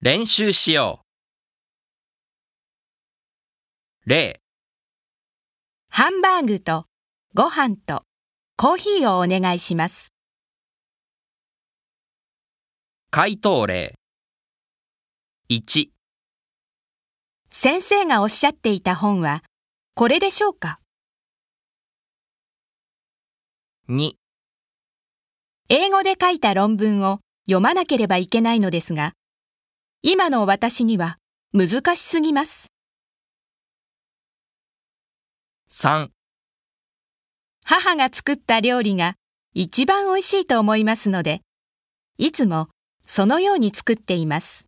練習しよう。例、ハンバーグとご飯とコーヒーをお願いします。回答例。1、先生がおっしゃっていた本はこれでしょうか？2、英語で書いた論文を読まなければいけないのですが、今の私には難しすぎます。3、母が作った料理が一番美味しいと思いますので、いつもそのように作っています。